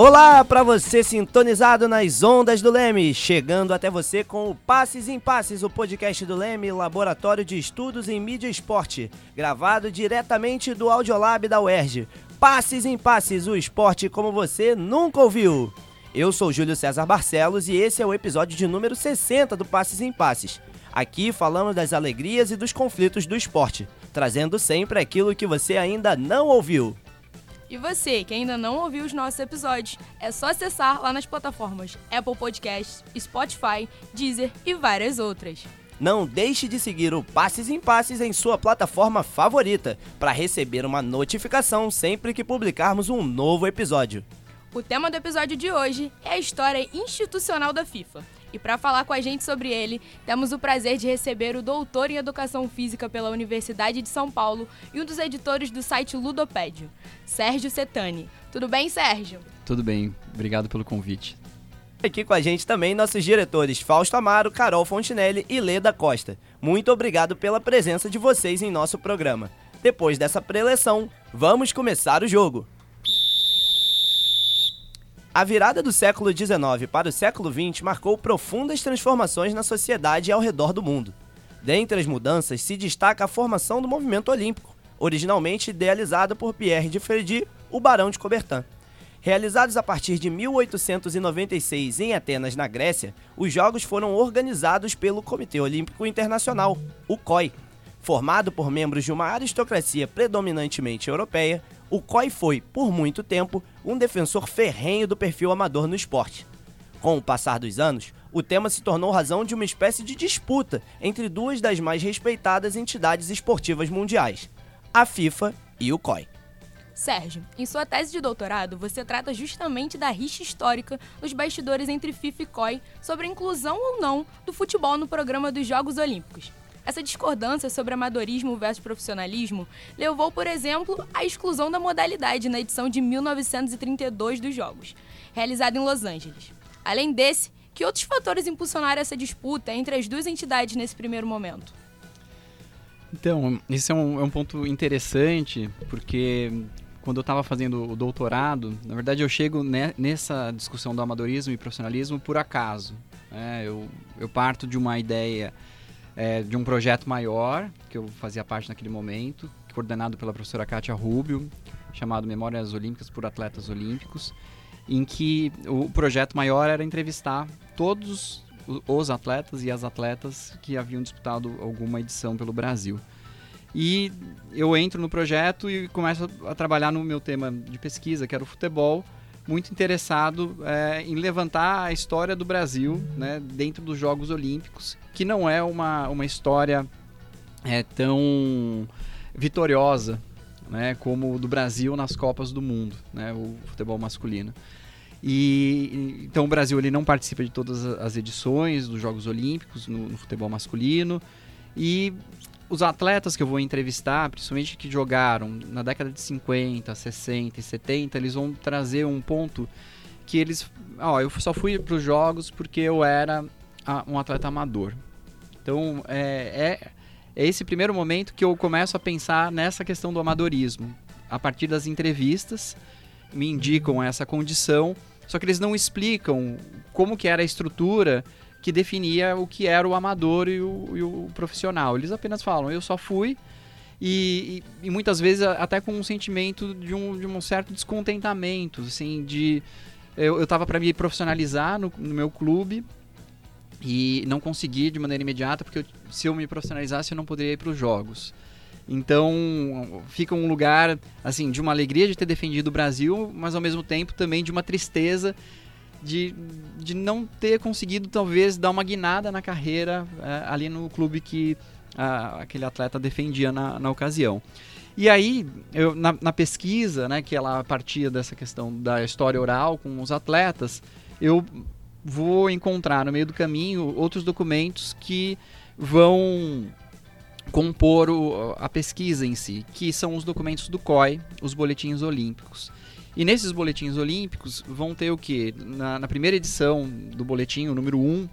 Olá para você sintonizado nas ondas do Leme, chegando até você com o Passes em Passes, o podcast do Leme, Laboratório de Estudos em Mídia e Esporte, gravado diretamente do Audiolab da UERJ. Passes em Passes, o esporte como você nunca ouviu. Eu sou Júlio César Barcelos e esse é o episódio de número 60 do Passes em Passes. Aqui falamos das alegrias e dos conflitos do esporte, trazendo sempre aquilo que você ainda não ouviu. E você, que ainda não ouviu os nossos episódios, é só acessar lá nas plataformas Apple Podcasts, Spotify, Deezer e várias outras. Não deixe de seguir o Passes em Passes em sua plataforma favorita para receber uma notificação sempre que publicarmos um novo episódio. O tema do episódio de hoje é a história institucional da FIFA. E para falar com a gente sobre ele, temos o prazer de receber o doutor em Educação Física pela Universidade de São Paulo e um dos editores do site Ludopédio, Sérgio Setani. Tudo bem, Sérgio? Tudo bem, obrigado pelo convite. Aqui com a gente também nossos diretores Fausto Amaro, Carol Fontinelli e Leda Costa. Muito obrigado pela presença de vocês em nosso programa. Depois dessa preleção, vamos começar o jogo. A virada do século XIX para o século XX marcou profundas transformações na sociedade ao redor do mundo. Dentre as mudanças se destaca a formação do movimento olímpico, originalmente idealizado por Pierre de Frédy, o Barão de Coubertin. Realizados a partir de 1896 em Atenas, na Grécia, os Jogos foram organizados pelo Comitê Olímpico Internacional, o COI. Formado por membros de uma aristocracia predominantemente europeia, o COI foi, por muito tempo, um defensor ferrenho do perfil amador no esporte. Com o passar dos anos, o tema se tornou razão de uma espécie de disputa entre duas das mais respeitadas entidades esportivas mundiais, a FIFA e o COI. Sérgio, em sua tese de doutorado, você trata justamente da rixa histórica nos bastidores entre FIFA e COI sobre a inclusão ou não do futebol no programa dos Jogos Olímpicos. Essa discordância sobre amadorismo versus profissionalismo levou, por exemplo, à exclusão da modalidade na edição de 1932 dos Jogos, realizada em Los Angeles. Além desse, que outros fatores impulsionaram essa disputa entre as duas entidades nesse primeiro momento? Então, esse é um, é um ponto interessante, porque quando eu estava fazendo o doutorado, na verdade eu chego ne nessa discussão do amadorismo e profissionalismo por acaso. É, eu, eu parto de uma ideia é, de um projeto maior, que eu fazia parte naquele momento, coordenado pela professora Kátia Rubio, chamado Memórias Olímpicas por Atletas Olímpicos, em que o projeto maior era entrevistar todos os atletas e as atletas que haviam disputado alguma edição pelo Brasil. E eu entro no projeto e começo a trabalhar no meu tema de pesquisa, que era o futebol, muito interessado é, em levantar a história do Brasil né, dentro dos Jogos Olímpicos, que não é uma, uma história é, tão vitoriosa né, como do Brasil nas Copas do Mundo, né, o futebol masculino. E então o Brasil ele não participa de todas as edições dos Jogos Olímpicos no, no futebol masculino e os atletas que eu vou entrevistar, principalmente que jogaram na década de 50, 60 e 70, eles vão trazer um ponto que eles. Ó, eu só fui para os jogos porque eu era um atleta amador. Então, é, é, é esse primeiro momento que eu começo a pensar nessa questão do amadorismo. A partir das entrevistas, me indicam essa condição, só que eles não explicam como que era a estrutura que definia o que era o amador e o, e o profissional. Eles apenas falam, eu só fui e, e, e, muitas vezes até com um sentimento de um, de um certo descontentamento, assim, de eu estava para me profissionalizar no, no, meu clube e não consegui de maneira imediata porque eu, se eu me profissionalizasse eu não poderia ir para os jogos. Então fica um lugar assim de uma alegria de ter defendido o Brasil, mas ao mesmo tempo também de uma tristeza de, de não ter conseguido talvez dar uma guinada na carreira é, ali no clube que a, aquele atleta defendia na, na ocasião. E aí, eu, na, na, pesquisa, né, que ela partia dessa questão da história oral com os atletas, eu vou encontrar no meio do caminho outros documentos que vão compor o, a pesquisa em si, que são os documentos do COI, os boletins olímpicos. E nesses boletins olímpicos vão ter o que? Na, na, primeira edição do boletim, o número 1,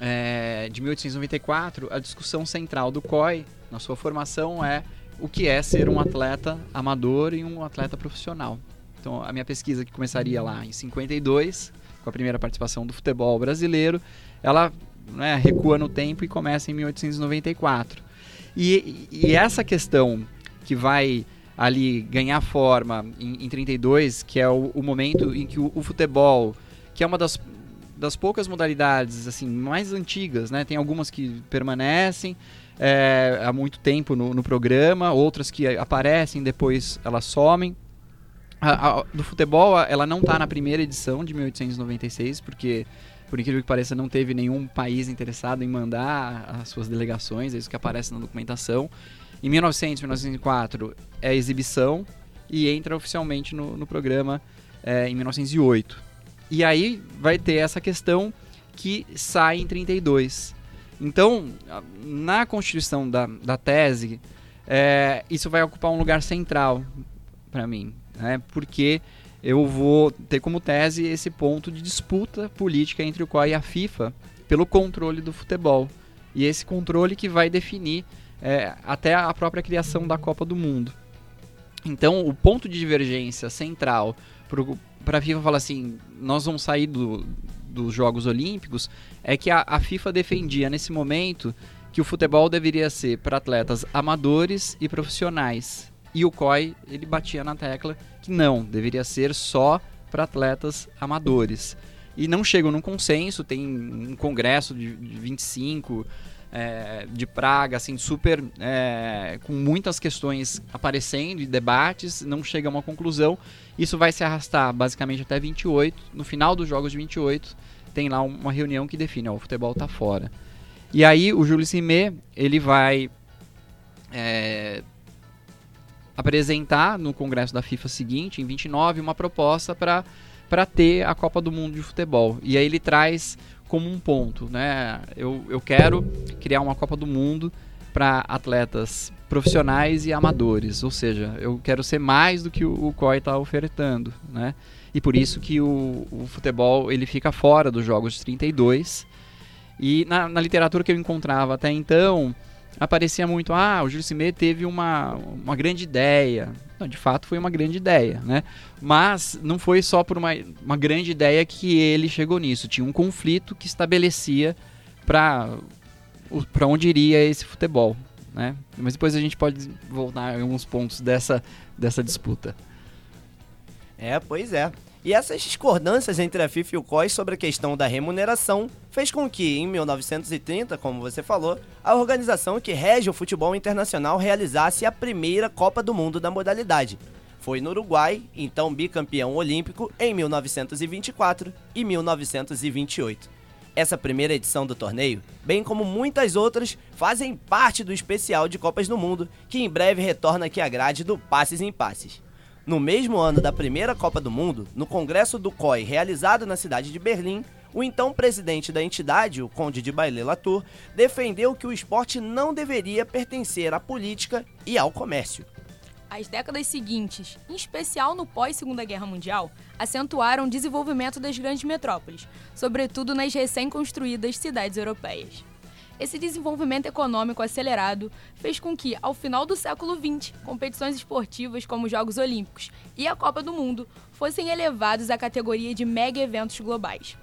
é, de 1894, a discussão central do COI, na sua formação, é o que é ser um atleta amador e um atleta profissional. Então, a minha pesquisa que começaria lá em 52, com a primeira participação do futebol brasileiro, ela né, recua no tempo e começa em 1894. E, e essa questão que vai ali ganhar forma em, em 32, que é o, o momento em que o, o, futebol, que é uma das, das poucas modalidades assim mais antigas, né? Tem algumas que permanecem é, há muito tempo no, no, programa, outras que aparecem depois elas somem. A, a, do futebol, ela não está na primeira edição de 1896, porque por incrível que pareça, não teve nenhum país interessado em mandar as suas delegações, é isso que aparece na documentação. Em 1900, 1904 é exibição e entra oficialmente no, no programa é, em 1908. E aí vai ter essa questão que sai em 32. Então, na constituição da, da tese, é, isso vai ocupar um lugar central para mim, né? porque eu vou ter como tese esse ponto de disputa política entre o COI e a FIFA pelo controle do futebol. E esse controle que vai definir é, até a própria criação da Copa do Mundo. Então, o ponto de divergência central para a FIFA falar assim: nós vamos sair do, dos Jogos Olímpicos, é que a, a FIFA defendia nesse momento que o futebol deveria ser para atletas amadores e profissionais. E o COI, ele batia na tecla que não, deveria ser só para atletas amadores. E não chegam num consenso, tem um congresso de, de 25 é, de Praga, assim, super. É, com muitas questões aparecendo e debates, não chega a uma conclusão. Isso vai se arrastar basicamente até 28. No final dos jogos de 28, tem lá uma reunião que define: ó, o futebol está fora. E aí o Júlio Simé, ele vai é, apresentar no congresso da FIFA seguinte, em 29, uma proposta para ter a Copa do Mundo de Futebol. E aí ele traz como um ponto, né? Eu, eu quero criar uma Copa do Mundo para atletas profissionais e amadores, ou seja, eu quero ser mais do que o, o COI está ofertando, né? E por isso que o, o, futebol ele fica fora dos jogos de 32. E na, na literatura que eu encontrava até então, aparecia muito, ah, o Júlio Cimê teve uma, uma grande ideia. Não, de fato foi uma grande ideia, né? Mas não foi só por uma, uma grande ideia que ele chegou nisso. Tinha um conflito que estabelecia para para onde iria esse futebol, né? Mas depois a gente pode voltar em alguns pontos dessa, dessa disputa. É, pois é. E essas discordâncias entre a FIFA e o COI sobre a questão da remuneração fez com que, em 1930, como você falou, a organização que rege o futebol internacional realizasse a primeira Copa do Mundo da modalidade. Foi no Uruguai, então bicampeão olímpico, em 1924 e 1928. Essa primeira edição do torneio, bem como muitas outras, fazem parte do especial de Copas do Mundo, que em breve retorna aqui à grade do Passes em Passes. No mesmo ano da primeira Copa do Mundo, no congresso do COI realizado na cidade de Berlim, o então presidente da entidade, o Conde de Baillet-Latour, defendeu que o esporte não deveria pertencer à política e ao comércio. As décadas seguintes, em especial no pós-Segunda Guerra Mundial, acentuaram o desenvolvimento das grandes metrópoles, sobretudo nas recém-construídas cidades europeias. Esse desenvolvimento econômico acelerado fez com que, ao final do século XX, competições esportivas como os Jogos Olímpicos e a Copa do Mundo fossem elevados à categoria de mega eventos globais.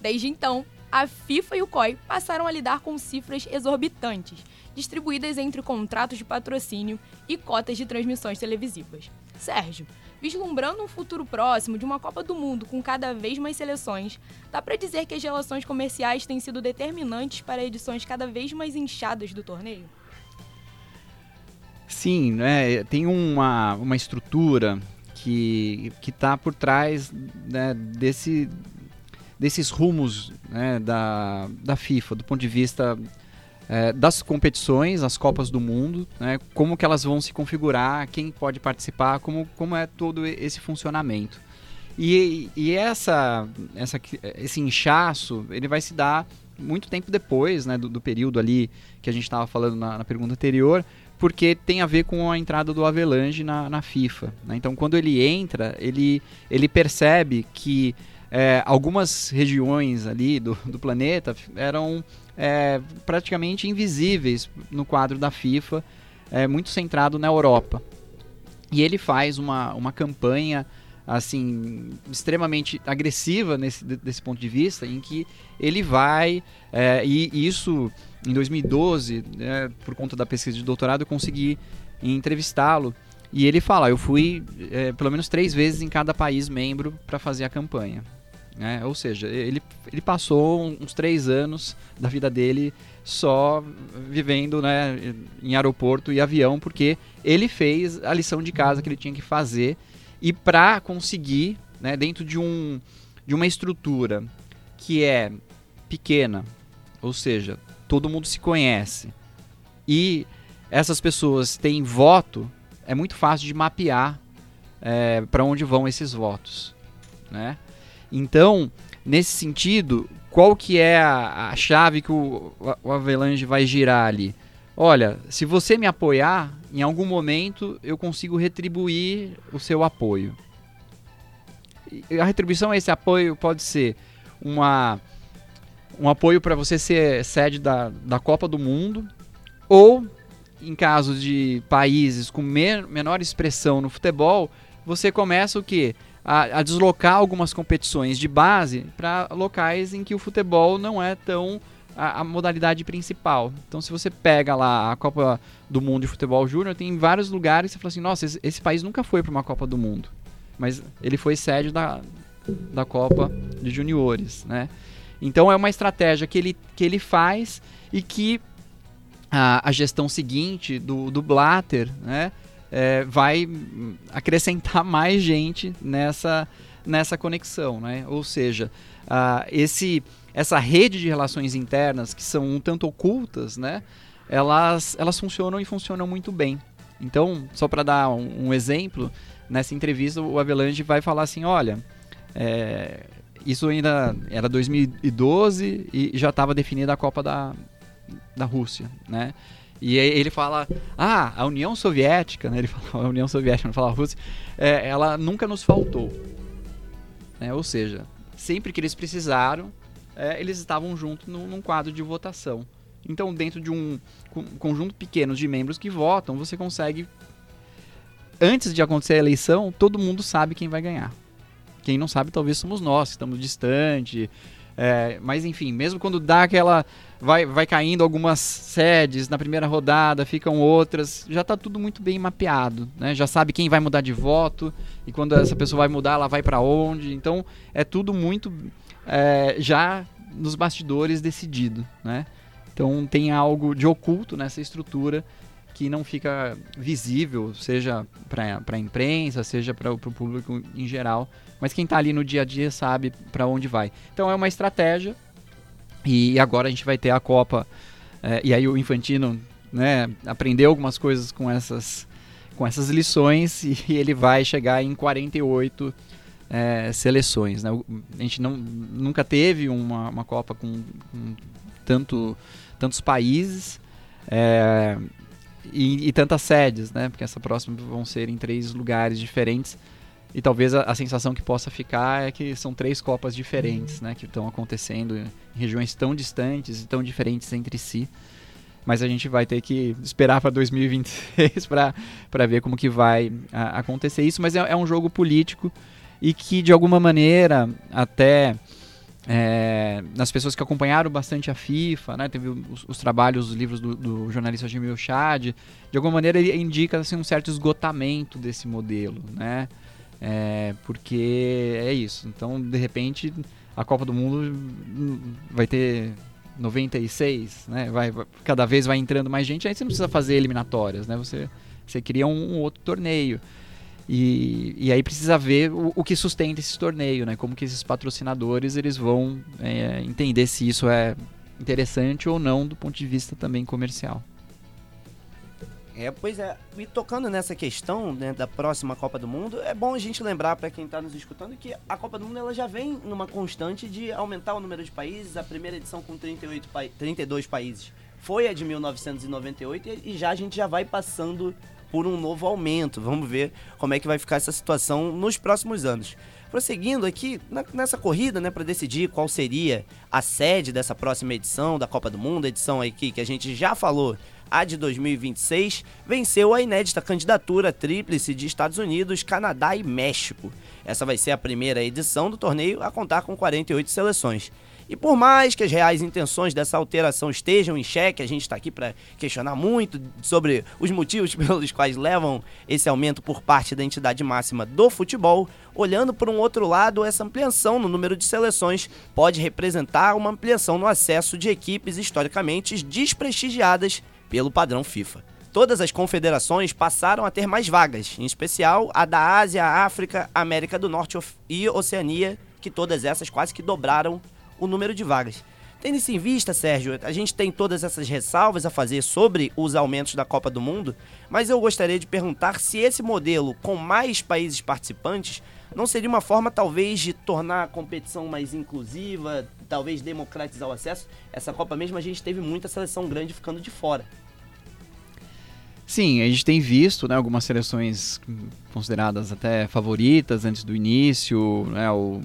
Desde então, a FIFA e o COI passaram a lidar com cifras exorbitantes, distribuídas entre contratos de patrocínio e cotas de transmissões televisivas. Sérgio, Vislumbrando um futuro próximo de uma Copa do Mundo com cada vez mais seleções, dá para dizer que as relações comerciais têm sido determinantes para edições cada vez mais inchadas do torneio? Sim, né, tem uma, uma estrutura que está por trás né, desse, desses rumos né, da, da FIFA, do ponto de vista é, das competições, as Copas do Mundo, né, como que elas vão se configurar, quem pode participar, como, como é todo esse funcionamento. E, e essa, essa, esse inchaço, ele vai se dar muito tempo depois né, do, do período ali que a gente estava falando na, na, pergunta anterior, porque tem a ver com a entrada do Avelange na, na FIFA. Né? Então, quando ele entra, ele, ele percebe que é, algumas regiões ali do, do planeta eram é, praticamente invisíveis no quadro da FIFA, é, muito centrado na Europa. E ele faz uma, uma campanha assim extremamente agressiva nesse desse ponto de vista, em que ele vai é, e, isso em 2012, né, por conta da pesquisa de doutorado, eu consegui entrevistá-lo e ele fala: eu fui é, pelo menos três vezes em cada país membro para fazer a campanha. Né? Ou seja, ele, ele passou uns três anos da vida dele só vivendo né, em aeroporto e avião, porque ele fez a lição de casa que ele tinha que fazer e para conseguir, né, dentro de, um, de uma estrutura que é pequena, ou seja, todo mundo se conhece e essas pessoas têm voto, é muito fácil de mapear é, para onde vão esses votos, né? Então, nesse sentido, qual que é a, a chave que o, o Avalanche vai girar ali? Olha, se você me apoiar, em algum momento eu consigo retribuir o seu apoio. E a retribuição a esse apoio pode ser uma, um apoio para você ser sede da, da Copa do Mundo, ou em casos de países com menor expressão no futebol, você começa o que? A, a deslocar algumas competições de base para locais em que o futebol não é tão a, a, modalidade principal. Então, se você pega lá a Copa do Mundo de Futebol Júnior, tem vários lugares que você fala assim: nossa, esse, esse, país nunca foi para uma Copa do Mundo, mas ele foi sede da, da Copa de Juniores, né? Então, é uma estratégia que ele, que ele faz e que a, a gestão seguinte do, do Blatter, né? É, vai acrescentar mais gente nessa, nessa conexão, né? Ou seja, uh, esse, essa rede de relações internas que são um tanto ocultas, né? Elas, elas funcionam e funcionam muito bem. Então, só para dar um, um, exemplo, nessa entrevista o Avelange vai falar assim, olha, é, isso ainda era 2012 e já estava definida a Copa da, da Rússia, né? E ele fala, ah, a União Soviética, né? Ele fala a União Soviética, não fala a Rússia, é, ela nunca nos faltou. É, ou seja, sempre que eles precisaram, é, eles estavam juntos num, num, quadro de votação. Então, dentro de um conjunto pequeno de membros que votam, você consegue, antes de acontecer a eleição, todo mundo sabe quem vai ganhar. Quem não sabe, talvez somos nós, que estamos distante. É, mas enfim, mesmo quando dá aquela vai, vai caindo algumas sedes na primeira rodada, ficam outras, já está tudo muito bem mapeado, né? Já sabe quem vai mudar de voto e quando essa pessoa vai mudar, ela vai para onde. Então é tudo muito é, já nos bastidores decidido, né? Então tem algo de oculto nessa estrutura que não fica visível, seja para a imprensa, seja para o público em geral, mas quem está ali no dia a dia sabe para onde vai. Então é uma estratégia e agora a gente vai ter a Copa. É, e aí o Infantino né, aprendeu algumas coisas com essas, com essas lições e ele vai chegar em 48 é, seleções. Né? A gente não, nunca teve uma, uma Copa com, com tanto, tantos países é, e, e, tantas sedes, né? porque essa próxima vão ser em três lugares diferentes. E talvez a, a, sensação que possa ficar é que são três Copas diferentes, né, que estão acontecendo em regiões tão distantes e tão diferentes entre si. Mas a gente vai ter que esperar para 2026 para ver como que vai a, acontecer isso. Mas é, é, um jogo político e que, de alguma maneira, até é, nas pessoas que acompanharam bastante a FIFA, né, teve os, os trabalhos, os livros do, do jornalista Jimmy Chad, de alguma maneira ele indica assim, um certo esgotamento desse modelo, né? É, porque é isso. Então, de repente, a Copa do Mundo vai ter 96, né? Vai, vai, cada vez vai entrando mais gente, aí você não precisa fazer eliminatórias, né? Você, você cria um, um outro torneio. E, e aí precisa ver o, o, que sustenta esse torneio, né? Como que esses patrocinadores eles vão é, entender se isso é interessante ou não do ponto de vista também comercial. É, pois é. E tocando nessa questão né, da próxima Copa do Mundo, é bom a gente lembrar para quem está nos escutando que a Copa do Mundo ela já vem numa constante de aumentar o número de países. A primeira edição com 38 pa 32 países foi a de 1998 e já a gente já vai passando por um novo aumento. Vamos ver como é que vai ficar essa situação nos próximos anos. Prosseguindo aqui nessa corrida, né, para decidir qual seria a sede dessa próxima edição da Copa do Mundo, edição aqui que a gente já falou a de 2026, venceu a inédita candidatura tríplice de Estados Unidos, Canadá e México. Essa vai ser a primeira edição do torneio a contar com 48 seleções. E por mais que as reais intenções dessa alteração estejam em xeque, a gente está aqui para questionar muito sobre os motivos pelos quais levam esse aumento por parte da entidade máxima do futebol. Olhando por um outro lado, essa ampliação no número de seleções pode representar uma ampliação no acesso de equipes historicamente desprestigiadas pelo padrão FIFA. Todas as confederações passaram a ter mais vagas, em especial a da Ásia, África, América do Norte e Oceania, que todas essas quase que dobraram o número de vagas. Tendo isso em vista, Sérgio, a gente tem todas essas ressalvas a fazer sobre os aumentos da Copa do Mundo, mas eu gostaria de perguntar se esse modelo com mais países participantes não seria uma forma talvez de tornar a competição mais inclusiva, talvez democratizar o acesso. Essa Copa mesmo a gente teve muita seleção grande ficando de fora. Sim, a gente tem visto né, algumas seleções consideradas até favoritas antes do início, né, o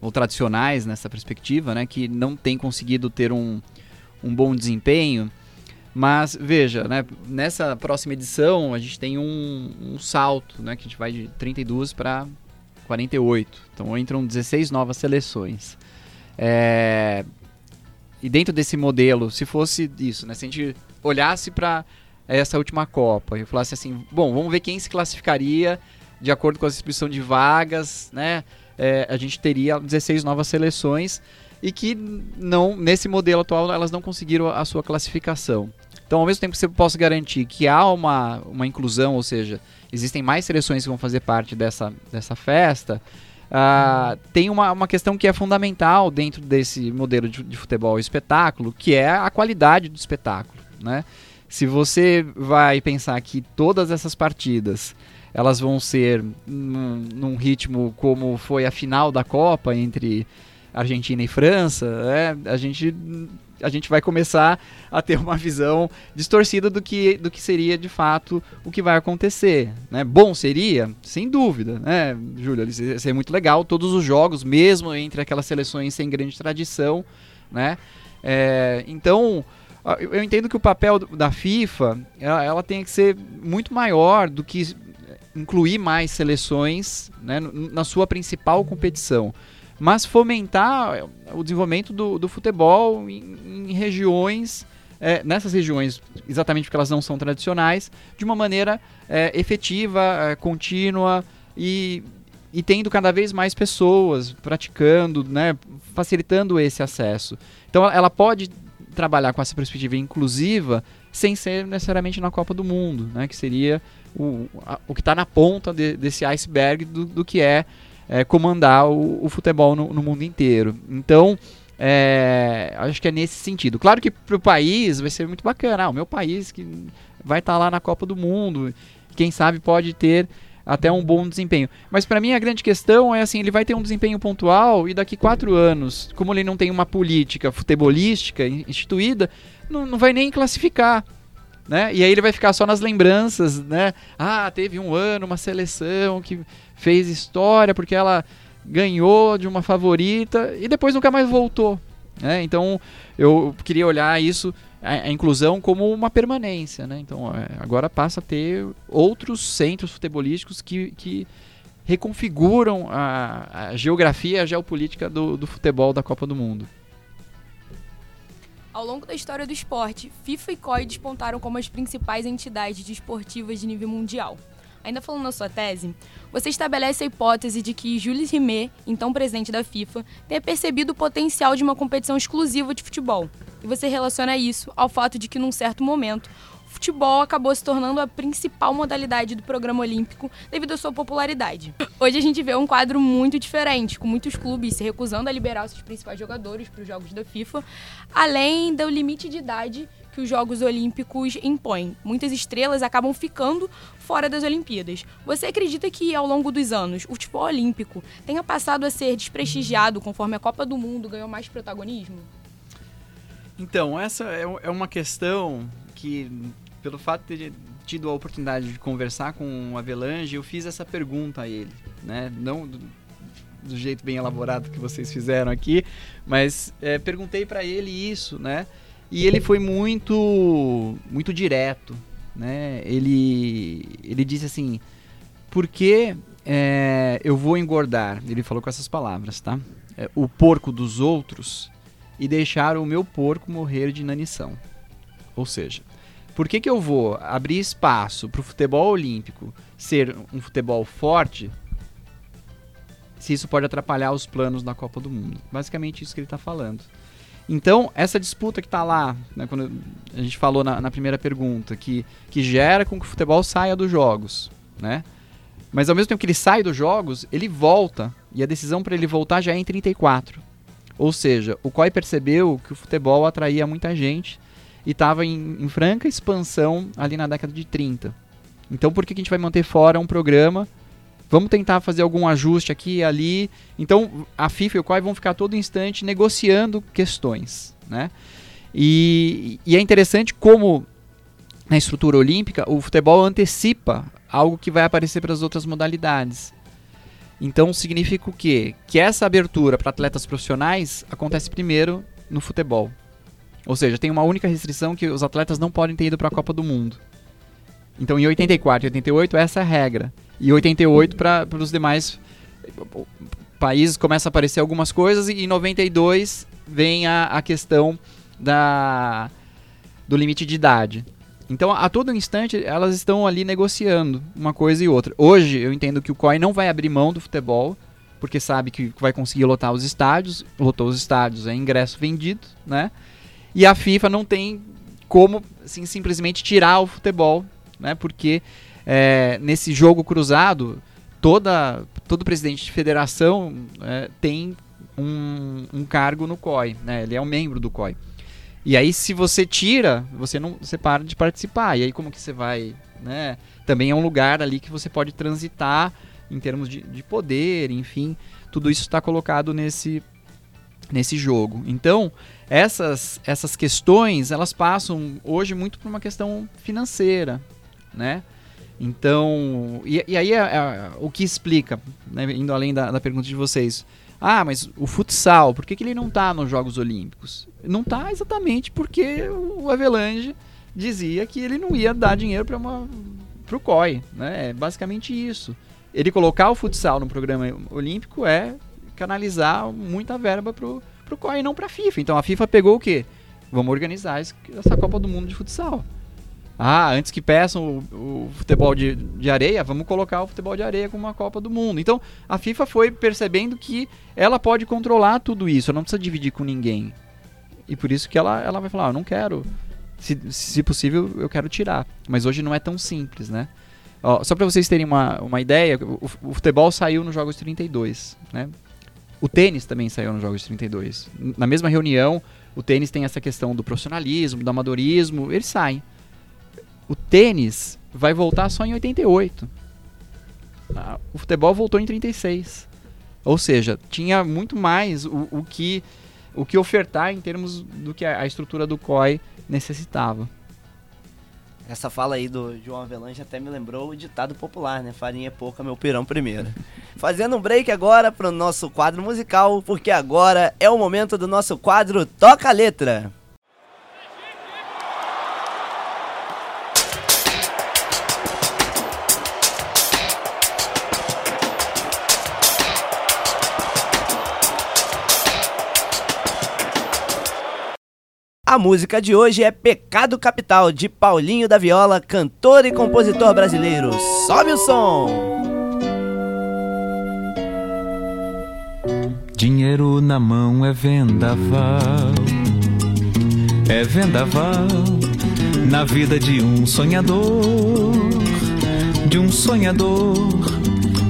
ou tradicionais nessa perspectiva, né, que não tem conseguido ter um, um bom desempenho. Mas veja, né, nessa próxima edição a gente tem um, um salto, né, que a gente vai de 32 para 48. Então entram 16 novas seleções. É... E dentro desse modelo, se fosse isso, né, se a gente olhasse para essa última Copa e falasse assim, bom, vamos ver quem se classificaria de acordo com a distribuição de vagas, né? É, a gente teria 16 novas seleções e que não nesse modelo atual elas não conseguiram a sua classificação. Então, ao mesmo tempo que você possa garantir que há uma, uma inclusão, ou seja, existem mais seleções que vão fazer parte dessa, dessa festa, uh, tem uma, uma questão que é fundamental dentro desse modelo de, de futebol espetáculo, que é a qualidade do espetáculo. Né? Se você vai pensar que todas essas partidas elas vão ser num, num, ritmo como foi a final da Copa entre Argentina e França, é, a gente a gente vai começar a ter uma visão distorcida do que, do que seria de fato o que vai acontecer. Né? Bom seria, sem dúvida, né, Júlio? Seria muito legal todos os jogos, mesmo entre aquelas seleções sem grande tradição, né? É, então, eu entendo que o papel da FIFA ela, ela tem que ser muito maior do que incluir mais seleções né, na sua principal competição, mas fomentar o desenvolvimento do, do futebol em, em regiões, é, nessas regiões, exatamente porque elas não são tradicionais, de uma maneira é, efetiva, contínua e, e tendo cada vez mais pessoas praticando, né, facilitando esse acesso. Então ela pode trabalhar com essa perspectiva inclusiva sem ser necessariamente na Copa do Mundo, né, que seria o, a, o que está na ponta de, desse iceberg do, do que é, é comandar o, o futebol no, no, mundo inteiro. Então, é, acho que é nesse sentido. Claro que para o país vai ser muito bacana. Ah, o meu país que vai estar tá lá na Copa do Mundo, quem sabe pode ter até um bom desempenho. Mas para mim a grande questão é assim, ele vai ter um desempenho pontual e daqui quatro anos, como ele não tem uma política futebolística instituída, não, não vai nem classificar né? E aí ele vai ficar só nas lembranças, né? Ah, teve um ano, uma seleção que fez história porque ela ganhou de uma favorita e depois nunca mais voltou. Né? Então eu queria olhar isso, a, inclusão, como uma permanência. Né? Então é, agora passa a ter outros centros futebolísticos que, que reconfiguram a, a geografia, a geopolítica do, do futebol da Copa do Mundo. Ao longo da história do esporte, FIFA e COI despontaram como as principais entidades desportivas de nível mundial. Ainda falando na sua tese, você estabelece a hipótese de que Jules Rimet, então presidente da FIFA, tenha percebido o potencial de uma competição exclusiva de futebol. E você relaciona isso ao fato de que, num certo momento, futebol acabou se tornando a principal modalidade do programa olímpico devido à sua popularidade. Hoje a gente vê um quadro muito diferente, com muitos clubes se recusando a liberar seus principais jogadores para os jogos da FIFA, além do limite de idade que os Jogos Olímpicos impõem. Muitas estrelas acabam ficando fora das Olimpíadas. Você acredita que ao longo dos anos o futebol olímpico tenha passado a ser desprestigiado conforme a Copa do Mundo ganhou mais protagonismo? Então, essa é, é uma questão que pelo fato de ter tido a oportunidade de conversar com o Avelange, eu fiz essa pergunta a ele, né? Não do, do jeito bem elaborado que vocês fizeram aqui, mas é, perguntei para ele isso, né? E ele foi muito muito direto, né? Ele ele disse assim: "Por que é, eu vou engordar?" Ele falou com essas palavras, tá? É, o porco dos outros e deixar o meu porco morrer de inanição. Ou seja, por que, que eu vou abrir espaço para o futebol olímpico ser um futebol forte se isso pode atrapalhar os planos da Copa do Mundo? Basicamente isso que ele está falando. Então, essa disputa que está lá, né, quando a gente falou na, na, primeira pergunta, que, que gera com que o futebol saia dos jogos, né? Mas ao mesmo tempo que ele sai dos jogos, ele volta, e a decisão para ele voltar já é em 34. Ou seja, o COI percebeu que o futebol atraía muita gente e estava em, em, franca expansão ali na década de 30. Então por que, que a gente vai manter fora um programa? Vamos tentar fazer algum ajuste aqui e ali. Então a FIFA e o COI vão ficar todo instante negociando questões. Né? E, e é interessante como na estrutura olímpica o futebol antecipa algo que vai aparecer para as outras modalidades. Então significa o quê? Que essa abertura para atletas profissionais acontece primeiro no futebol. Ou seja, tem uma única restrição que os atletas não podem ter ido para a Copa do Mundo. Então em 84 e 88 essa é a regra. E 88 para os demais países começa a aparecer algumas coisas e em 92 vem a, a questão da do limite de idade. Então, a todo instante, elas estão ali negociando uma coisa e outra. Hoje, eu entendo que o COI não vai abrir mão do futebol, porque sabe que vai conseguir lotar os estádios. Lotou os estádios, é ingresso vendido, né? E a FIFA não tem como, assim, simplesmente tirar o futebol, né? Porque é, nesse jogo cruzado, toda, todo presidente de federação é, tem um, um cargo no COI, né? Ele é um membro do COI. E aí, se você tira, você não você para de participar. E aí, como que você vai. Né? Também é um lugar ali que você pode transitar em termos de, de poder, enfim. Tudo isso está colocado nesse, nesse jogo. Então, essas, essas questões, elas passam hoje muito por uma questão financeira, né? Então, e, e aí é, é, o que explica, né, indo além da, da pergunta de vocês, ah, mas o futsal, por que, que ele não está nos Jogos Olímpicos? Não está exatamente porque o Avelange dizia que ele não ia dar dinheiro para o COI. Né? É basicamente isso. Ele colocar o futsal no programa olímpico é canalizar muita verba para o COI e não para a FIFA. Então a FIFA pegou o quê? Vamos organizar essa Copa do Mundo de futsal. Ah, antes que peçam o, o futebol de, de, areia, vamos colocar o futebol de areia como uma Copa do Mundo. Então, a FIFA foi percebendo que ela pode controlar tudo isso, ela não precisa dividir com ninguém. E por isso que ela, ela vai falar, ah, eu não quero, se, se possível, eu quero tirar. Mas hoje não é tão simples, né? Ó, só para vocês terem uma, uma ideia, o, o, futebol saiu nos Jogos 32, né? O tênis também saiu nos Jogos 32. Na mesma reunião, o tênis tem essa questão do profissionalismo, do amadorismo, eles saem. O tênis vai voltar só em 88. Ah, o futebol voltou em 36. Ou seja, tinha muito mais o, o, que, o que ofertar em termos do que a, estrutura do COI necessitava. Essa fala aí do João Avelange até me lembrou o ditado popular, né? Farinha é pouca, meu pirão primeiro. Fazendo um break agora para o nosso quadro musical, porque agora é o momento do nosso quadro Toca a Letra. A música de hoje é Pecado Capital, de Paulinho da Viola, cantor e compositor brasileiro. Sobe o som! Dinheiro na mão é vendaval, é vendaval na vida de um sonhador, de um sonhador.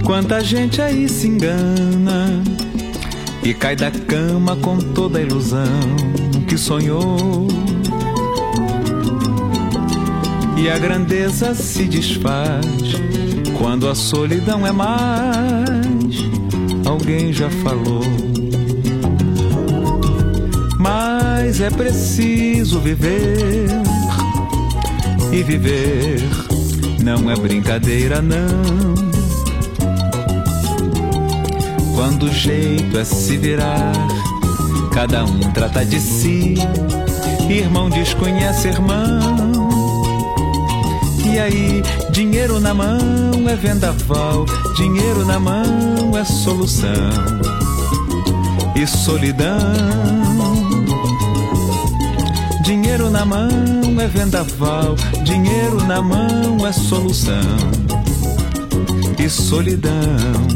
Quanta gente aí se engana e cai da cama com toda a ilusão que sonhou. E a grandeza se desfaz quando a solidão é mais. Alguém já falou. Mas é preciso viver. E viver não é brincadeira, não. Quando o jeito é se virar Cada um trata de si irmão desconhece irmão. E aí, dinheiro na mão é vendaval, dinheiro na mão é solução. E solidão. Dinheiro na mão é vendaval, dinheiro na mão é solução. E solidão.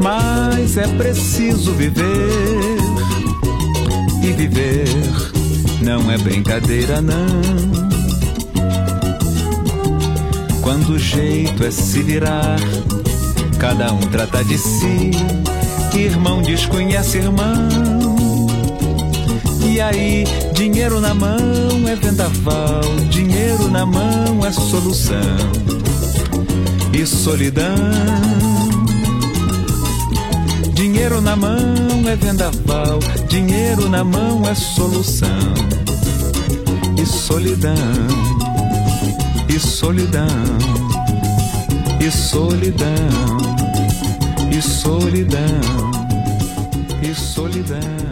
Mas é preciso viver. E viver não é brincadeira, não. Quando o jeito é se virar, cada um trata de si. Irmão desconhece irmão. E aí, dinheiro na mão é vendaval, dinheiro na mão é solução. E solidão Dinheiro na mão é vendaval, dinheiro na mão é solução. E solidão, e solidão, e solidão, e solidão, e solidão.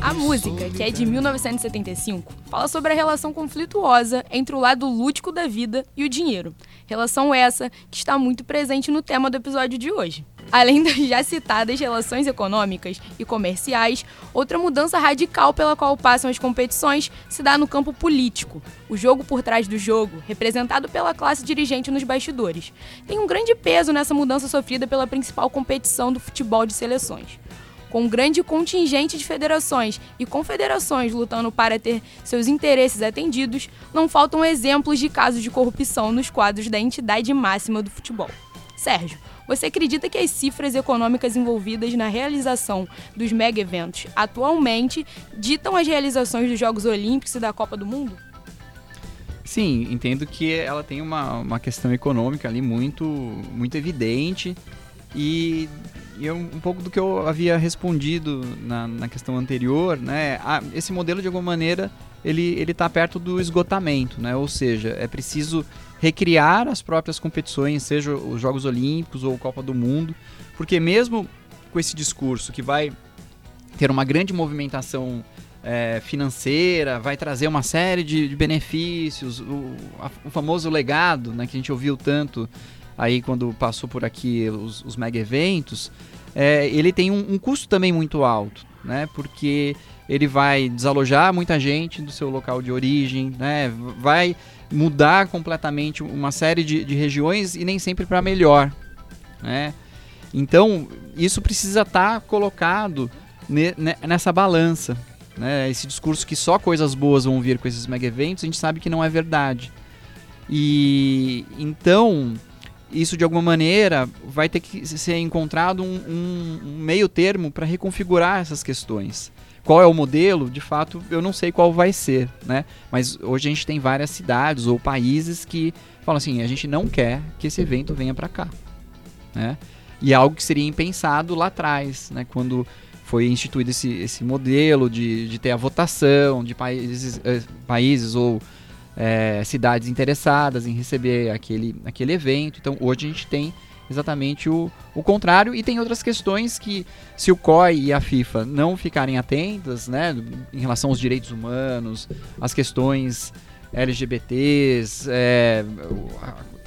A música, que é de 1975, fala sobre a relação conflituosa entre o lado lúdico da vida e o dinheiro. Relação essa que está muito presente no tema do episódio de hoje. Além das já citadas relações econômicas e comerciais, outra mudança radical pela qual passam as competições se dá no campo político. O jogo por trás do jogo, representado pela classe dirigente nos bastidores, tem um grande peso nessa mudança sofrida pela principal competição do futebol de seleções. Com um grande contingente de federações e confederações lutando para ter seus interesses atendidos, não faltam exemplos de casos de corrupção nos quadros da entidade máxima do futebol. Sérgio, você acredita que as cifras econômicas envolvidas na realização dos mega eventos atualmente ditam as realizações dos Jogos Olímpicos e da Copa do Mundo? Sim, entendo que ela tem uma, uma questão econômica ali muito, muito evidente e, e é um, pouco do que eu havia respondido na, na questão anterior, né? Ah, esse modelo de alguma maneira ele ele está perto do esgotamento, né? Ou seja, é preciso recriar as próprias competições, seja os Jogos Olímpicos ou Copa do Mundo, porque mesmo com esse discurso que vai ter uma grande movimentação é, financeira, vai trazer uma série de, de benefícios, o, a, o, famoso legado, né, que a gente ouviu tanto aí quando passou por aqui os, os mega eventos, é, ele tem um, um, custo também muito alto, né, porque ele vai desalojar muita gente do seu local de origem, né, vai mudar completamente uma série de, de regiões e nem sempre para melhor, né? Então isso precisa estar tá colocado ne, ne, nessa balança, né? Esse discurso que só coisas boas vão vir com esses mega eventos, a gente sabe que não é verdade. E então isso de alguma maneira vai ter que ser encontrado um, um, meio termo para reconfigurar essas questões. Qual é o modelo? De fato, eu não sei qual vai ser, né? Mas hoje a gente tem várias cidades ou países que falam assim: a gente não quer que esse evento venha para cá, né? E é algo que seria impensado lá atrás, né? Quando foi instituído esse, esse modelo de, de ter a votação de países, eh, países ou é, cidades interessadas em receber aquele, aquele evento. Então hoje a gente tem exatamente o, o contrário. E tem outras questões que, se o COI e a FIFA não ficarem atentas, né, em relação aos direitos humanos, as questões LGBTs, é,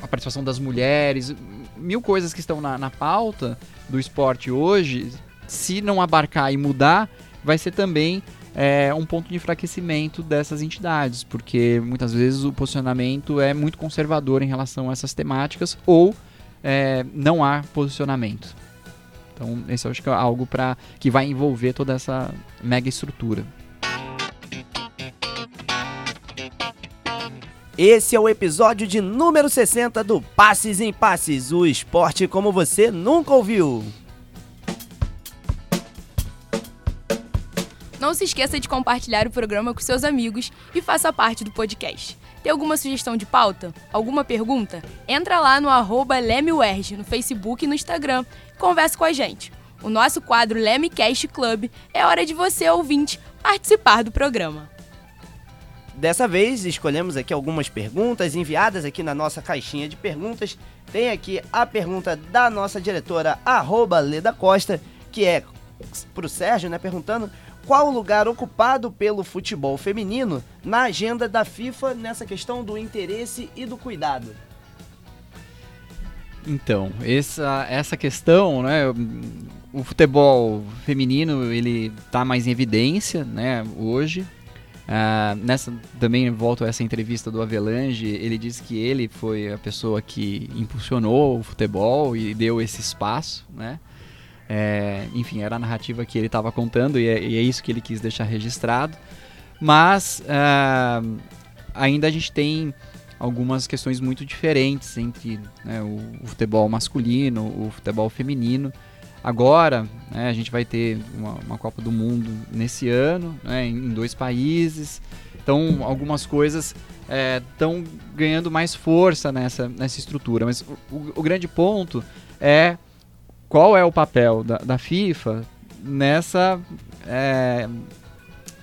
a participação das mulheres, mil coisas que estão na, na pauta do esporte hoje, se não abarcar e mudar, vai ser também é, um ponto de enfraquecimento dessas entidades, porque muitas vezes o posicionamento é muito conservador em relação a essas temáticas ou é, não há posicionamento. Então, esse eu acho que é algo para que vai envolver toda essa mega estrutura. Esse é o episódio de número 60 do Passes em Passes, o esporte como você nunca ouviu. Não se esqueça de compartilhar o programa com seus amigos e faça parte do podcast. Tem alguma sugestão de pauta? Alguma pergunta? Entra lá no arroba no Facebook e no Instagram e converse com a gente. O nosso quadro LemeCast Club é hora de você, ouvinte, participar do programa. Dessa vez, escolhemos aqui algumas perguntas enviadas aqui na nossa caixinha de perguntas. Tem aqui a pergunta da nossa diretora, arroba Leda Costa, que é pro Sérgio, né, perguntando qual o lugar ocupado pelo futebol feminino na agenda da FIFA nessa questão do interesse e do cuidado. Então, essa, essa questão, né, o futebol feminino ele está mais em evidência, né, hoje. Uh, nessa também volto a essa entrevista do Avelange, ele disse que ele foi a pessoa que impulsionou o futebol e deu esse espaço, né? É, enfim, era a narrativa que ele estava contando e é, e é, isso que ele quis deixar registrado. Mas uh, ainda a gente tem algumas questões muito diferentes entre né, o, o, futebol masculino, o futebol feminino. Agora, né, a gente vai ter uma, uma, Copa do Mundo nesse ano, né, em dois países. Então, algumas coisas estão é, ganhando mais força nessa, nessa estrutura. Mas o, o, grande ponto é qual é o papel da, da FIFA nessa, é,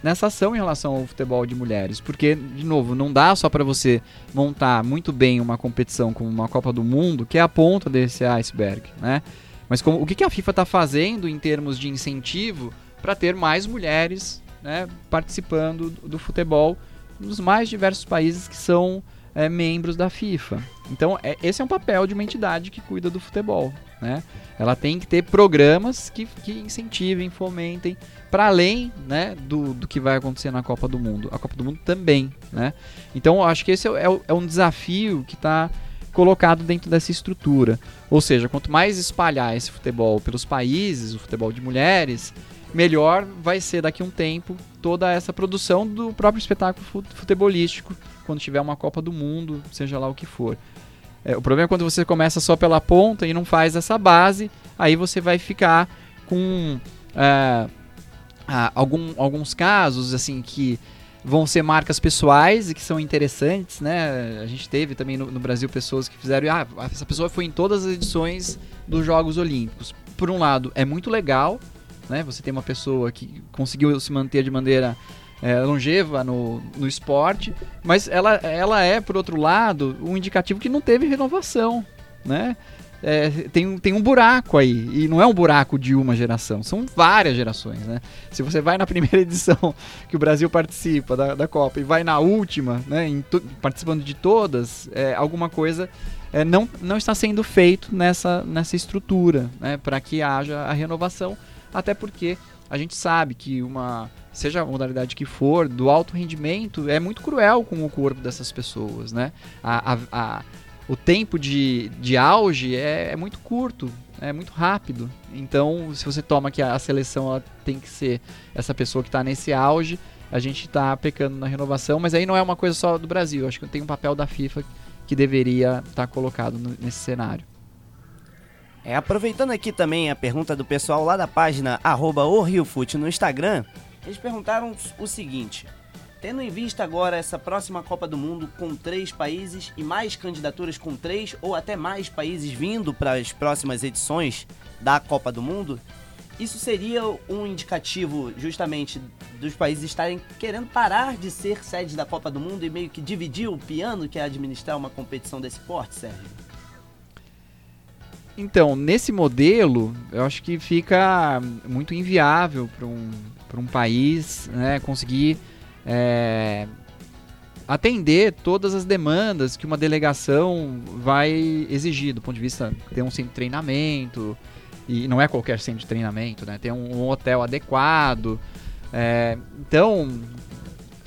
nessa ação em relação ao futebol de mulheres. Porque, de novo, não dá só para você montar muito bem uma competição como uma Copa do Mundo, que é a ponta desse iceberg, né? Mas como, o que, que a FIFA está fazendo em termos de incentivo para ter mais mulheres né, participando do, futebol nos mais diversos países que são é, membros da FIFA? Então, é, esse é um papel de uma entidade que cuida do futebol. Né? Ela tem que ter programas que, que incentivem, fomentem, para além né, do, do que vai acontecer na Copa do Mundo. A Copa do Mundo também. Né? Então, acho que esse é, é, é um desafio que está colocado dentro dessa estrutura. Ou seja, quanto mais espalhar esse futebol pelos países, o futebol de mulheres, melhor vai ser daqui a um tempo toda essa produção do próprio espetáculo futebolístico, quando tiver uma Copa do Mundo, seja lá o que for. É, o problema é quando você começa só pela ponta e não faz essa base, aí você vai ficar com é, algum, alguns casos assim que vão ser marcas pessoais e que são interessantes, né? A gente teve também no, no, Brasil pessoas que fizeram, ah, essa pessoa foi em todas as edições dos Jogos Olímpicos. Por um lado, é muito legal, né? Você tem uma pessoa que conseguiu se manter de maneira é, longeva no, no esporte, mas ela, ela é, por outro lado, um indicativo que não teve renovação, né? é, tem, tem um buraco aí. E não é um buraco de uma geração, são várias gerações, né? Se você vai na primeira edição que o Brasil participa da, da Copa e vai na última, né, participando de todas, é, alguma coisa é, não, não está sendo feito nessa, nessa estrutura, né, para que haja a renovação, até porque a gente sabe que uma seja a modalidade que for, do alto rendimento é muito cruel com o corpo dessas pessoas, né? A, a, a, o tempo de, de auge é, é muito curto, é muito rápido. Então, se você toma que a, seleção ela tem que ser essa pessoa que está nesse auge, a gente está pecando na renovação, mas aí não é uma coisa só do Brasil. Acho que tem um papel da FIFA que deveria estar tá colocado nesse cenário. É, aproveitando aqui também a pergunta do pessoal lá da página arroba no Instagram, eles perguntaram o seguinte: Tendo em vista agora essa próxima Copa do Mundo com três países e mais candidaturas com três ou até mais países vindo para as próximas edições da Copa do Mundo, isso seria um indicativo justamente dos países estarem querendo parar de ser sedes da Copa do Mundo e meio que dividir o piano que é administrar uma competição desse porte, Sérgio? Então, nesse modelo, eu acho que fica muito inviável para um, um país né, conseguir é, atender todas as demandas que uma delegação vai exigir do ponto de vista de ter um centro de treinamento e não é qualquer centro de treinamento, né? Ter um, um hotel adequado. É, então,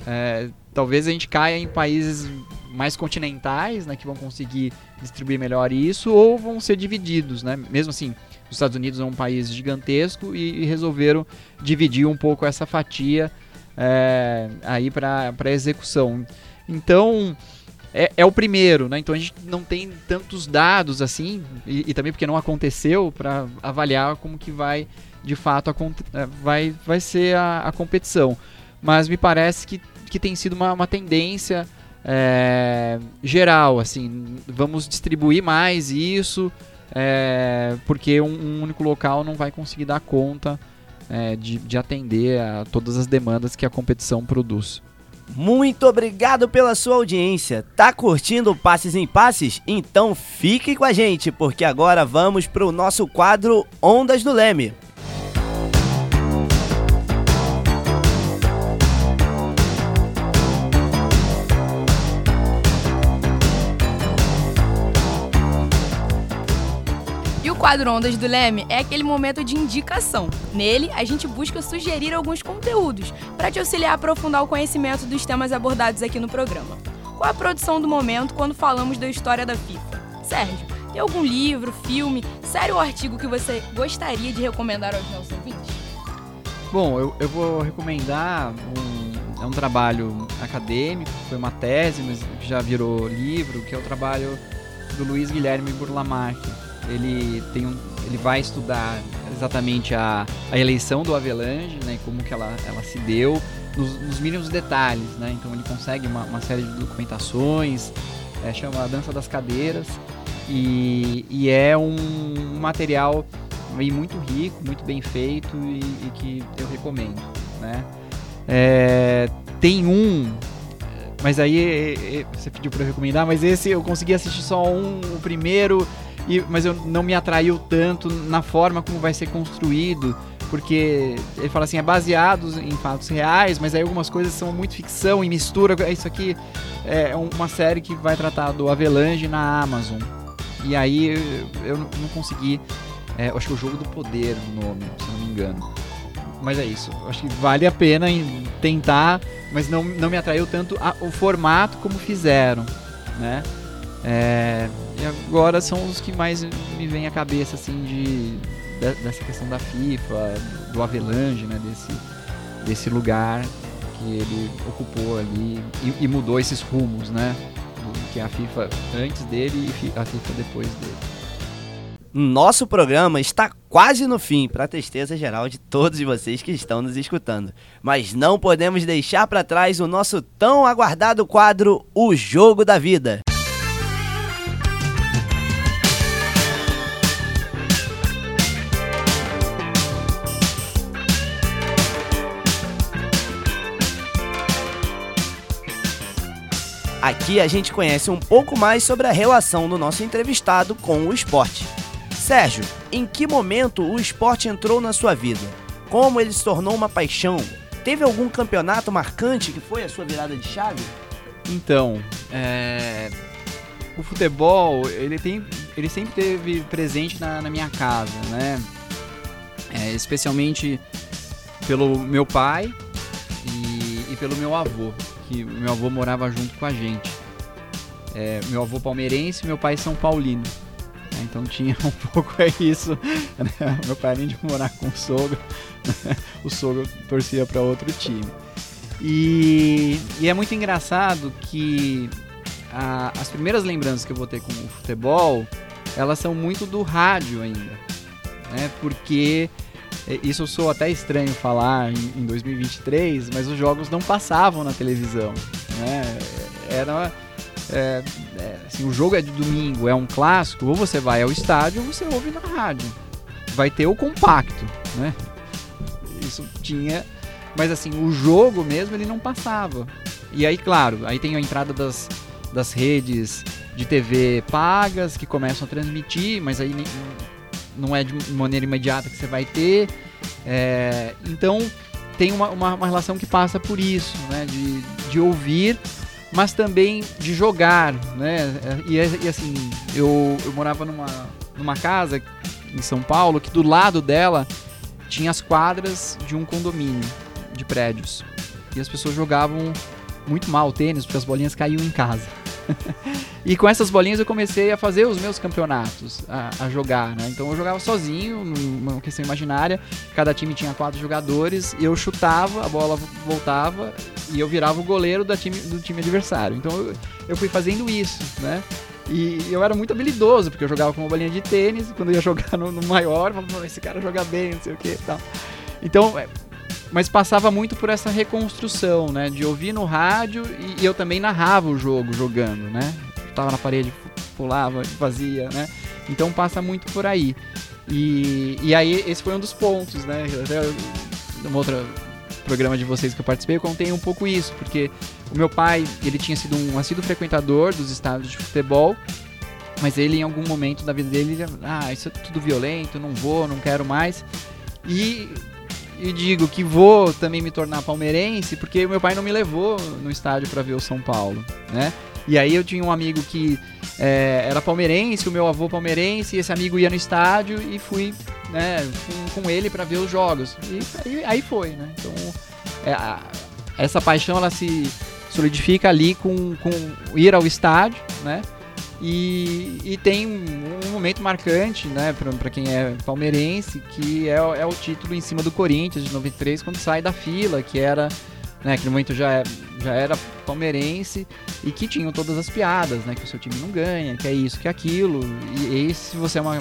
é, talvez a gente caia em países mais continentais, né, que vão conseguir distribuir melhor isso, ou vão ser divididos, né? Mesmo assim, os Estados Unidos é um país gigantesco e, resolveram dividir um pouco essa fatia é, aí para execução. Então, é, é, o primeiro, né? Então a gente não tem tantos dados assim, e, e também porque não aconteceu, para avaliar como que vai de fato a, vai, vai ser a, a competição. Mas me parece que, que tem sido uma, uma tendência é, geral, assim, vamos distribuir mais isso, é, porque um, um, único local não vai conseguir dar conta é, de, de atender a todas as demandas que a competição produz. Muito obrigado pela sua audiência. Tá curtindo Passes em Passes? Então fique com a gente, porque agora vamos para o nosso quadro Ondas do Leme. Quadro Ondas do Leme é aquele momento de indicação. Nele, a gente busca sugerir alguns conteúdos para te auxiliar a aprofundar o conhecimento dos temas abordados aqui no programa. Qual a produção do momento quando falamos da história da FIFA? Sérgio, tem algum livro, filme, série ou artigo que você gostaria de recomendar aos nossos ouvintes? Bom, eu, eu vou recomendar um, é um trabalho acadêmico, foi uma tese, mas já virou livro, que é o trabalho do Luiz Guilherme Burlamac, ele tem um, ele vai estudar exatamente a, a eleição do Avelange, né, como que ela, ela se deu, nos, nos mínimos detalhes, né, então ele consegue uma, uma série de documentações, é, chama a Dança das Cadeiras, e, e é um, um material muito rico, muito bem feito e, e que eu recomendo, né. É, tem um mas aí você pediu para eu recomendar, mas esse eu consegui assistir só um, o primeiro e, mas eu não me atraiu tanto na forma como vai ser construído, porque ele fala assim, é baseado em fatos reais, mas aí algumas coisas são muito ficção e mistura. Isso aqui é uma série que vai tratar do Avelange na Amazon. E aí eu não consegui. É, acho que é o Jogo do Poder o nome, se não me engano. Mas é isso. Acho que vale a pena tentar, mas não, não me atraiu tanto a, o formato como fizeram, né? É, e agora são os que mais me vêm à cabeça, assim, de, de, dessa questão da FIFA, do Avelange, né, desse, desse lugar que ele ocupou ali e, e mudou esses rumos, né, do, que é a FIFA antes dele e a FIFA depois dele. Nosso programa está quase no fim, para tristeza geral de todos vocês que estão nos escutando. Mas não podemos deixar para trás o nosso tão aguardado quadro O Jogo da Vida. Aqui a gente conhece um pouco mais sobre a relação do nosso entrevistado com o esporte. Sérgio, em que momento o esporte entrou na sua vida? Como ele se tornou uma paixão? Teve algum campeonato marcante que foi a sua virada de chave? Então, é... o futebol ele tem, ele sempre teve presente na, na minha casa, né? É, especialmente pelo meu pai e, e pelo meu avô que meu avô morava junto com a gente. É, meu avô palmeirense meu pai São Paulino. É, então tinha um pouco é isso. Né? Meu pai, além de morar com o sogro, o sogro torcia para outro time. E, e, é muito engraçado que a, as primeiras lembranças que eu vou ter com o futebol, elas são muito do rádio ainda. Né? Porque isso eu sou até estranho falar em, em 2023, mas os jogos não passavam na televisão, né? Era é, é, assim, o jogo é de domingo, é um clássico, ou você vai ao estádio ou você ouve na rádio. Vai ter o compacto, né? Isso tinha, mas assim, o jogo mesmo ele não passava. E aí, claro, aí tem a entrada das, das redes de TV pagas que começam a transmitir, mas aí não é de maneira imediata que você vai ter. É, então tem uma, uma, uma, relação que passa por isso, né? De, de ouvir, mas também de jogar, né? E, e assim, eu, eu morava numa, numa casa em São Paulo que do lado dela tinha as quadras de um condomínio de prédios. E as pessoas jogavam muito mal tênis porque as bolinhas caíam em casa. e com essas bolinhas eu comecei a fazer os meus campeonatos, a, a, jogar, né? Então eu jogava sozinho, numa questão imaginária. Cada time tinha quatro jogadores, e eu chutava, a bola voltava e eu virava o goleiro da time, do time adversário. Então eu, eu fui fazendo isso, né? E eu era muito habilidoso, porque eu jogava com uma bolinha de tênis, e quando eu ia jogar no, no maior, eu falava, esse cara joga bem, não sei o que tal. Então, é, mas passava muito por essa reconstrução, né? De ouvir no rádio e, eu também narrava o jogo jogando, né? Tava na parede, pulava, fazia, né? Então passa muito por aí. E, e aí esse foi um dos pontos, né? Até um outro programa de vocês que eu participei, eu contei um pouco isso, porque o meu pai, ele tinha sido um assíduo frequentador dos estádios de futebol, mas ele em algum momento da vida dele, ah, isso é tudo violento, não vou, não quero mais. E e digo que vou também me tornar palmeirense porque meu pai não me levou no estádio para ver o São Paulo, né? E aí eu tinha um amigo que é, era palmeirense, o meu avô palmeirense, e esse amigo ia no estádio e fui né, com, com ele para ver os jogos. E aí, aí foi, né? Então é, a, essa paixão ela se solidifica ali com, com ir ao estádio, né? E, e tem um, momento marcante, né, para quem é palmeirense, que é, é, o título em cima do Corinthians de 93, quando sai da fila, que era, né, que no momento já, é, já era palmeirense e que tinham todas as piadas, né, que o seu time não ganha, que é isso, que é aquilo. E, e se você é uma,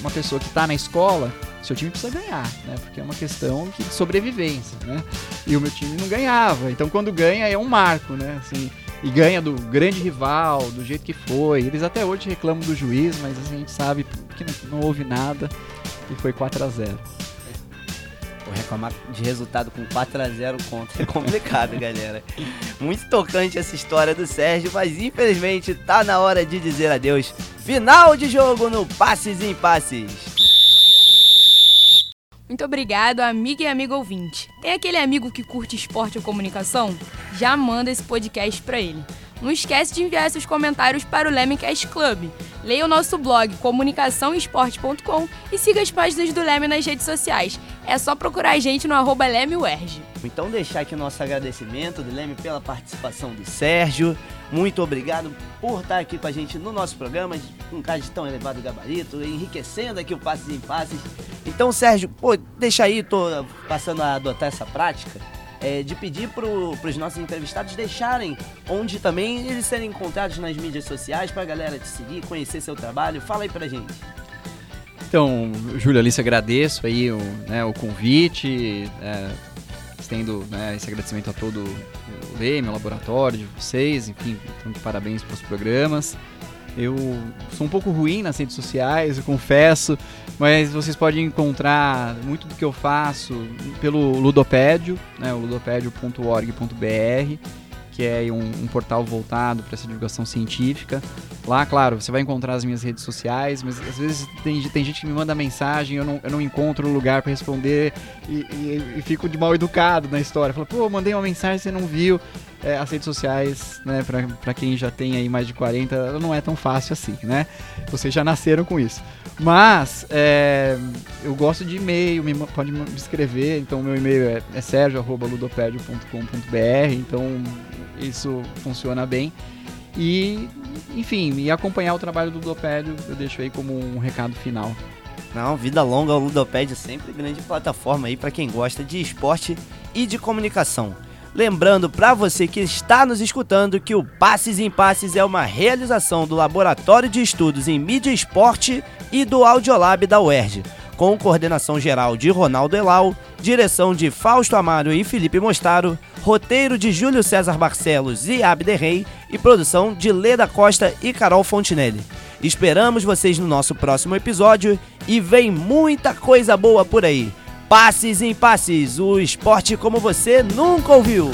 uma pessoa que está na escola, seu time precisa ganhar, né, porque é uma questão de sobrevivência, né. E o meu time não ganhava, então quando ganha é um marco, né, assim e ganha do grande rival, do jeito que foi. Eles até hoje reclamam do juiz, mas a gente sabe que não, não houve nada e foi 4 a 0 Pô, reclamar de resultado com 4 a 0 contra é complicado, galera. Muito tocante essa história do Sérgio, mas infelizmente tá na hora de dizer adeus. Final de jogo no Passes em Passes. Muito obrigado, amiga e amigo ouvinte. Tem aquele amigo que curte esporte ou comunicação? Já manda esse podcast para ele. Não esquece de enviar seus comentários para o Lemecast Club. Leia o nosso blog comunicaçãoesporte.com e siga as páginas do Leme nas redes sociais. É só procurar a gente no arroba Então deixar aqui o nosso agradecimento do Leme pela participação do Sérgio. Muito obrigado por estar aqui com a gente no nosso programa, um cara de tão elevado gabarito, enriquecendo aqui o Passes em Passes. Então, Sérgio, pô, deixa aí, tô passando a adotar essa prática. É, de pedir para os nossos entrevistados deixarem onde também eles serem encontrados nas mídias sociais para a galera te seguir, conhecer seu trabalho. Fala aí pra gente. Então, Júlio Alice, agradeço aí o, né, o convite, é, estendo né, esse agradecimento a todo o Leme, o laboratório de vocês, enfim, tanto parabéns pelos programas. Eu sou um pouco ruim nas redes sociais, eu confesso, mas vocês podem encontrar muito do que eu faço pelo Ludopédio, né, ludopédio.org.br que é um, um portal voltado para essa divulgação científica. Lá, claro, você vai encontrar as minhas redes sociais, mas às vezes tem, tem gente que me manda mensagem, eu não, eu não encontro lugar para responder e, e, e, fico de mal educado na história. Falo, pô, mandei uma mensagem, você não viu. É, as redes sociais, né, para quem já tem aí mais de 40, não é tão fácil assim, né? Vocês já nasceram com isso. Mas é, eu gosto de e-mail, me, pode me escrever, então meu e-mail é, é então isso funciona bem. E, enfim, e acompanhar o trabalho do Ludopédio eu deixo aí como um recado final. Não, vida longa o Ludopédio sempre grande plataforma aí para quem gosta de esporte e de comunicação. Lembrando para você que está nos escutando que o Passes em Passes é uma realização do Laboratório de Estudos em Mídia e Esporte e do Audiolab da UERJ, com coordenação geral de Ronaldo Elau, direção de Fausto Amaro e Felipe Mostaro, roteiro de Júlio César Barcelos e Abderrey e produção de Leda Costa e Carol Fontinelli. Esperamos vocês no nosso próximo episódio e vem muita coisa boa por aí. Passes em passes, o esporte como você nunca ouviu.